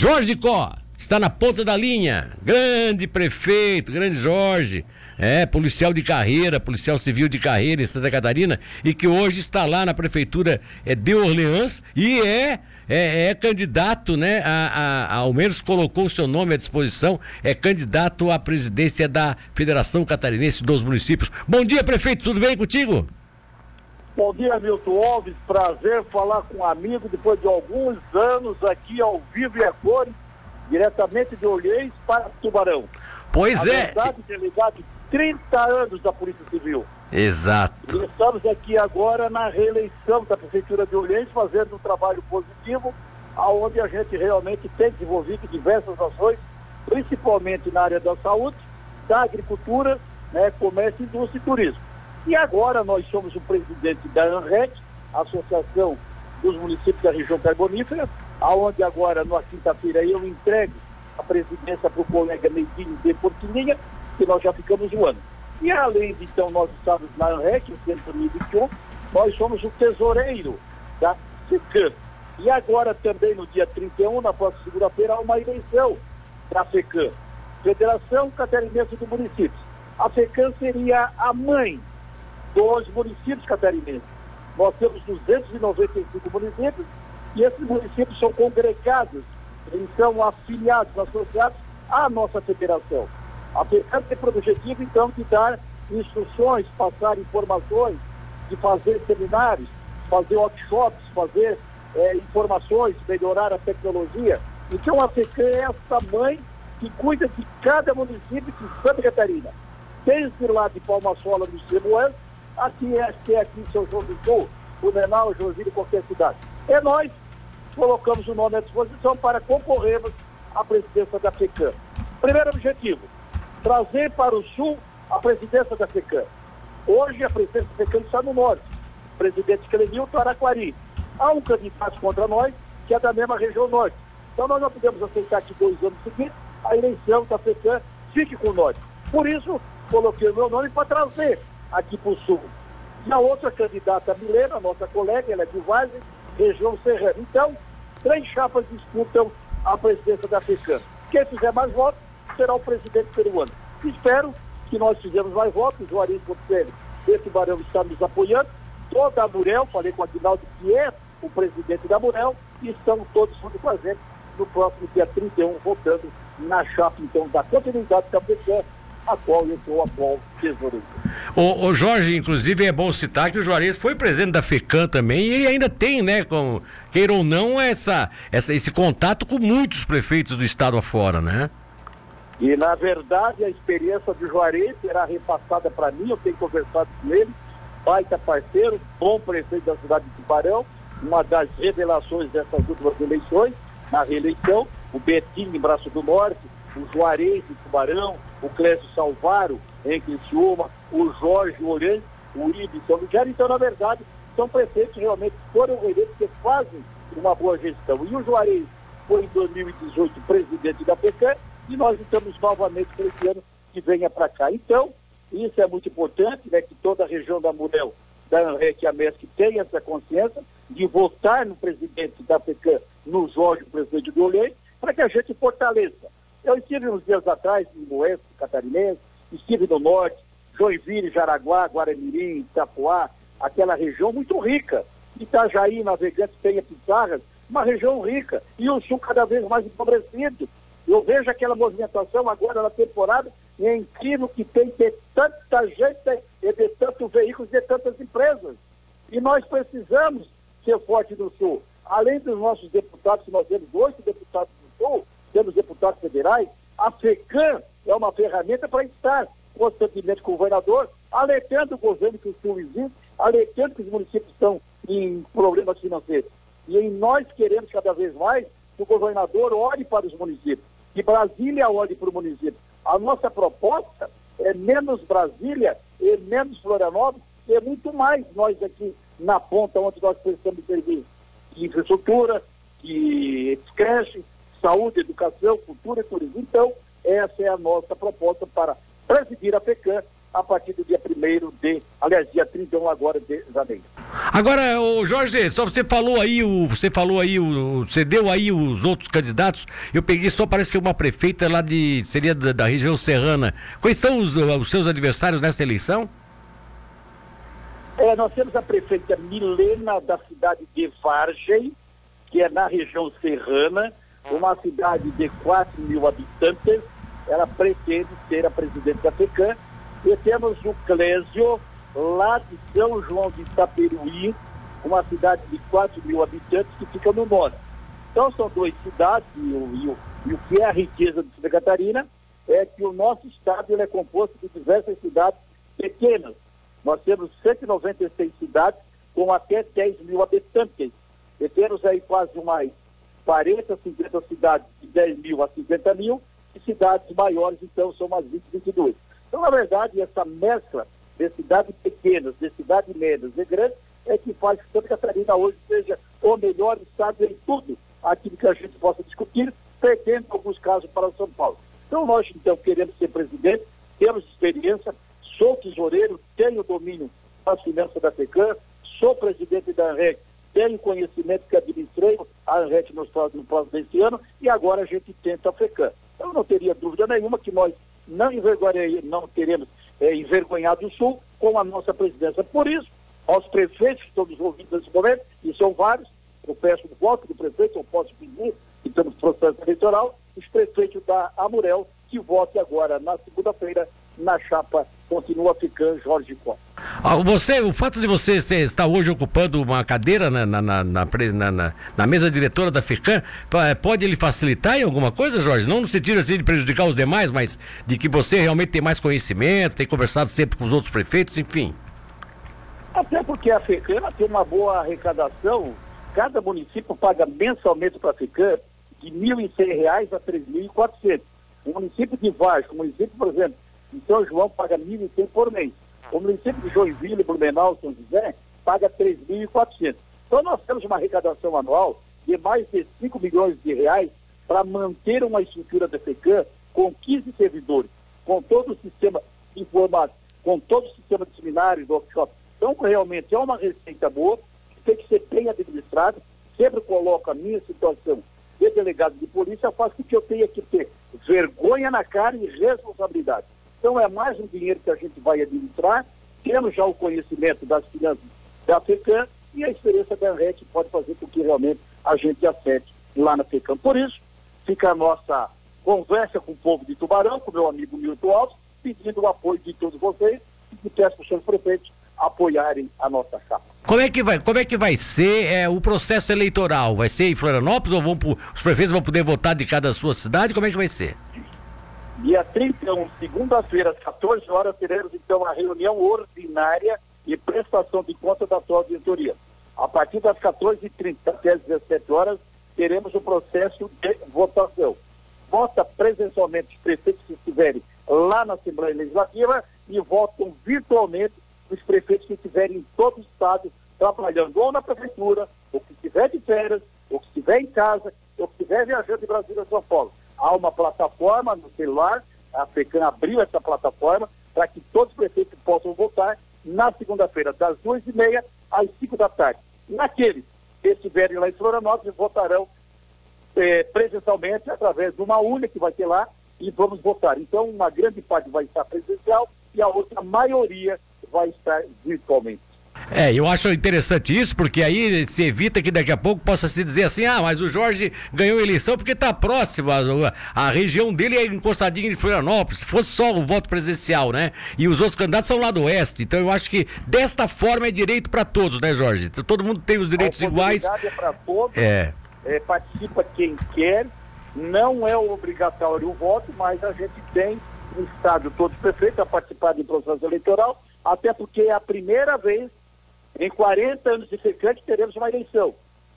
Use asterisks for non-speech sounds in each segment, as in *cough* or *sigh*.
Jorge Có está na ponta da linha. Grande prefeito, grande Jorge. É, policial de carreira, policial civil de carreira em Santa Catarina e que hoje está lá na prefeitura é, de Orleans e é é, é, candidato, né? A, a, ao menos colocou o seu nome à disposição, é candidato à presidência da Federação Catarinense dos Municípios. Bom dia, prefeito, tudo bem contigo? Bom dia, Milton Alves. Prazer falar com um amigo depois de alguns anos aqui ao vivo e a cores, diretamente de Olhês para Tubarão. Pois Na é. verdade, delegado, 30 anos da Polícia Civil. Exato. E estamos aqui agora na reeleição da Prefeitura de Olhês, fazendo um trabalho positivo, aonde a gente realmente tem desenvolvido diversas ações, principalmente na área da saúde, da agricultura, né, comércio, indústria e turismo. E agora nós somos o presidente da ANREC, Associação dos Municípios da Região Carbonífera, aonde agora, na quinta-feira, eu entrego a presidência para o colega Neidinho de Portininha, que nós já ficamos um ano. E além de, então, nós estamos na ANREC, em 2021, nós somos o tesoureiro da FECAM. E agora também, no dia 31, na próxima segunda-feira, há uma eleição da FECAM, Federação Catarinense de Municípios. A FECAM seria a mãe dos municípios catarinenses. Nós temos 295 municípios e esses municípios são congregados, eles são afiliados, associados à nossa federação. A FECAM tem por objetivo, então, de dar instruções, passar informações, de fazer seminários, fazer workshops, fazer eh, informações, melhorar a tecnologia. Então, a FECAM é essa mãe que cuida de cada município de Santa Catarina. Desde lá de Palma Sola, no Cebuano, aqui é, que é aqui em São João do Sul, Blumenau, Joinville, qualquer cidade. É nós colocamos o nome à disposição para concorrermos à presidência da FECAM. Primeiro objetivo, trazer para o Sul a presidência da FECAM. Hoje a presidência da FECAM está no Norte, presidente Clenilton Araquari. Há um candidato contra nós, que é da mesma região Norte. Então nós não podemos aceitar que dois anos seguintes a eleição da FECAM fique com Norte. Por isso, coloquei o meu nome para trazer aqui para o Sul. E a outra candidata, a Milena, nossa colega, ela é de Vargas, região Serrana. Então, três chapas disputam a presidência da FECAM. Quem fizer mais votos será o presidente peruano. Espero que nós fizemos mais votos, o Juarez Conselho, esse Barão está nos apoiando, toda a Murel, falei com o Aguinaldo, que é o presidente da Murel, e estamos todos a gente no próximo dia 31, votando na chapa, então, da continuidade da FECAM, a qual eu sou o atual tesoureiro. O, o, Jorge, inclusive, é bom citar que o Juarez foi presidente da FECAM também e ele ainda tem, né, com, queira ou não, essa, essa, esse contato com muitos prefeitos do estado afora, né? E, na verdade, a experiência do Juarez será repassada para mim, eu tenho conversado com ele, baita parceiro, bom prefeito da cidade de Tubarão, uma das revelações dessas últimas eleições, na reeleição, o Betinho em Braço do Norte, o Juarez em Tubarão, o Clécio Salvaro em Criciúma, o Jorge Orães, o em São Lugero. Então, na verdade, são prefeitos que realmente foram eleitos que fazem uma boa gestão. E o Juarez foi em 2018 presidente da PECAM e nós estamos novamente para esse ano que venha para cá. Então, isso é muito importante, né, que toda a região da Murel, da ANREC e a MESC tenha essa consciência de votar no presidente da PECAM, no Jorge, presidente do Olhei, para que a gente fortaleça. Eu estive uns dias atrás em Oeste Catarinense, estive no Norte, Joinville, Jaraguá, Guaramirim, Itapuá, aquela região muito rica. Itajaí, Navegantes, Penha, Pizarras, uma região rica. E o Sul cada vez mais empobrecido. Eu vejo aquela movimentação agora na temporada e é incrível que tem de tanta gente e de tantos veículos de tantas empresas. E nós precisamos ser forte no Sul. Além dos nossos deputados, nós temos oito deputados do Sul, temos deputados federais, a FECAM é uma ferramenta para estar constantemente com o governador, alertando o governo que o Sul existe, alertando que os municípios estão em problemas financeiros. E em nós queremos cada vez mais que o governador olhe para os municípios, que Brasília olhe para o município. A nossa proposta é menos Brasília e menos Florianópolis e muito mais nós aqui na ponta onde nós prestamos serviço de infraestrutura, de creche, saúde, educação, cultura e turismo. Então, essa é a nossa proposta para presidir a FECAM a partir do dia 1 de, aliás, dia 31 agora de janeiro. Agora, o Jorge, só você falou aí, o, você falou aí, o, você deu aí os outros candidatos, eu peguei só, parece que uma prefeita lá de, seria da, da região serrana. Quais são os, os seus adversários nessa eleição? É, nós temos a prefeita Milena da cidade de Vargem, que é na região serrana, uma cidade de 4 mil habitantes. Ela pretende ser a presidente da FECAM. E temos o Clésio, lá de São João de Itaperuí, uma cidade de 4 mil habitantes que fica no norte. Então são duas cidades, e o, e o, e o que é a riqueza de Santa Catarina é que o nosso estado ele é composto de diversas cidades pequenas, nós temos 196 cidades com até 10 mil habitantes. E temos aí quase mais 40, 50 cidades de 10 mil a 50 mil, e cidades maiores, então, são umas 20, 22. Então, na verdade, essa mescla de cidades pequenas, de cidades médias e grandes, é que faz que Santa Catarina hoje seja o melhor estado em tudo aquilo que a gente possa discutir, perdendo alguns casos para São Paulo. Então, nós, então, queremos ser presidente, temos experiência, sou tesoureiro, tenho domínio das finanças da FECAM, sou presidente da ANREC, tenho conhecimento que administrei a ANREC próximos, próximos desse ano e agora a gente tenta a FECAM. Então não teria dúvida nenhuma que nós não, não teremos é, envergonhado o Sul com a nossa presidência. Por isso, aos prefeitos que estão envolvidos nesse momento, e são vários, eu peço o voto do prefeito, eu posso pedir, estamos no processo eleitoral, os prefeitos da Amurel, que vote agora na segunda-feira na chapa continua ficando Jorge Costa. Ah, você, o fato de você estar hoje ocupando uma cadeira na, na, na, na, na mesa diretora da FECAM, eh, pode lhe facilitar em alguma coisa, Jorge? Não no sentido assim de prejudicar os demais, mas de que você realmente tem mais conhecimento, tem conversado sempre com os outros prefeitos, enfim. Até porque a FECAM tem uma boa arrecadação, cada município paga mensalmente para a FECAM de R$ 1.100 a R$ 3.400. O município de Vasco, o município, por exemplo, em São João paga R$ 1.100 por mês. O município de Joinville, Blumenau, São José, paga R$ 3.400. Então nós temos uma arrecadação anual de mais de 5 milhões de reais para manter uma estrutura da FECAM com 15 servidores, com todo o sistema informático, com todo o sistema de seminários, workshops. Então, realmente, é uma receita boa, que tem que ser bem administrada. Sempre coloco a minha situação de delegado de polícia, faz com que eu tenha que ter vergonha na cara e responsabilidade. Então é mais um dinheiro que a gente vai administrar, temos já o conhecimento das finanças da FECAM e a experiência da ANREC pode fazer com que realmente a gente acerte lá na FECAM. Por isso, fica a nossa conversa com o povo de Tubarão, com meu amigo Milton Alves, pedindo o apoio de todos vocês e peço para os seus prefeitos apoiarem a nossa chapa. Como é que vai, como é que vai ser é, o processo eleitoral? Vai ser em Florianópolis ou vão, os prefeitos vão poder votar de cada sua cidade? Como é que vai ser? Dia 31, segunda-feira, às 14 horas, teremos então a reunião ordinária e prestação de conta da sua auditoria. A partir das 14h30 até as 17 horas, teremos o processo de votação. Vota presencialmente os prefeitos que estiverem lá na Assembleia Legislativa e votam virtualmente os prefeitos que estiverem em todo o estado trabalhando ou na prefeitura, ou que estiver de férias, ou que estiver em casa, ou que estiver viajando de Brasília a São Paulo há uma plataforma no celular, a FECAM abriu essa plataforma para que todos os prefeitos possam votar na segunda-feira, das duas e meia às cinco da tarde. Naqueles que estiverem lá em Florianópolis, votarão eh, presencialmente através de uma urna que vai ter lá e vamos votar. Então, uma grande parte vai estar presencial e a outra maioria vai estar virtualmente. É, eu acho interessante isso, porque aí se evita que daqui a pouco possa se dizer assim, ah, mas o Jorge ganhou a eleição porque está próximo, a, a, região dele é encostadinha de Florianópolis, se fosse só o voto presencial, né? E os outros candidatos são lá do oeste, então eu acho que desta forma é direito para todos, né, Jorge? Todo mundo tem os direitos a iguais. é para todos, é. É, participa quem quer, não é obrigatório o voto, mas a gente tem no estado todos os prefeitos a participar do processo eleitoral, até porque é a primeira vez em 40 anos de secante teremos uma eleição.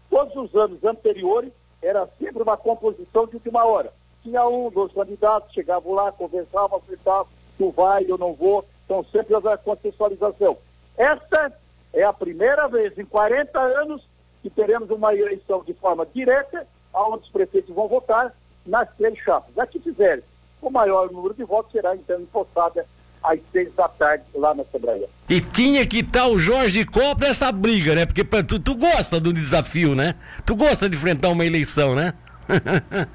Todos os anos anteriores era sempre uma composição de última hora. Tinha um, dois candidatos, chegavam lá, conversavam, acertavam, tu vai, eu não vou. Então sempre houve a contextualização. Esta é a primeira vez em 40 anos que teremos uma eleição de forma direta, onde os prefeitos vão votar nas três chapas. A que fizerem o maior número de votos será então impostada às seis da tarde lá na Assembleia. E tinha que estar o Jorge Copa nessa briga, né? Porque tu, tu gosta do desafio, né? Tu gosta de enfrentar uma eleição, né? *laughs*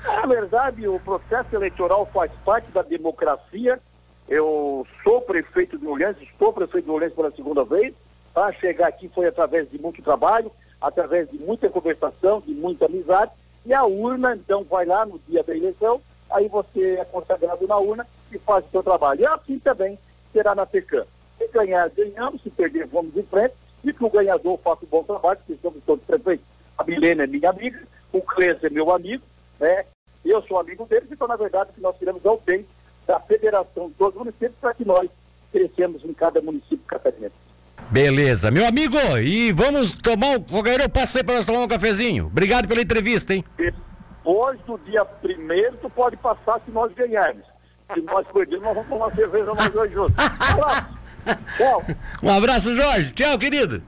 Na verdade, o processo eleitoral faz parte da democracia. Eu sou prefeito de Orleans, estou prefeito de Orleans pela segunda vez. Para chegar aqui foi através de muito trabalho, através de muita conversação, de muita amizade. E a urna, então, vai lá no dia da eleição, aí você é consagrado na urna e faz o seu trabalho. E assim também será na PECAM. Se ganhar, ganhamos, se perder, vamos em frente, e que o ganhador faça um bom trabalho, porque somos todos prefeitos. A Milena é minha amiga, o Clês é meu amigo, né? Eu sou amigo deles, então, na verdade, que nós queremos é o bem da federação de todos os municípios para que nós crescemos em cada município catarinense. Beleza, meu amigo, e vamos tomar o Fogueiro, passa aí para nós tomar um cafezinho. Obrigado pela entrevista, hein? Depois do dia primeiro, tu pode passar se nós ganharmos. Se nós perdermos, nós vamos tomar cerveja nós dois juntos. *laughs* Um abraço. Tchau. Um abraço, Jorge. Tchau, querido.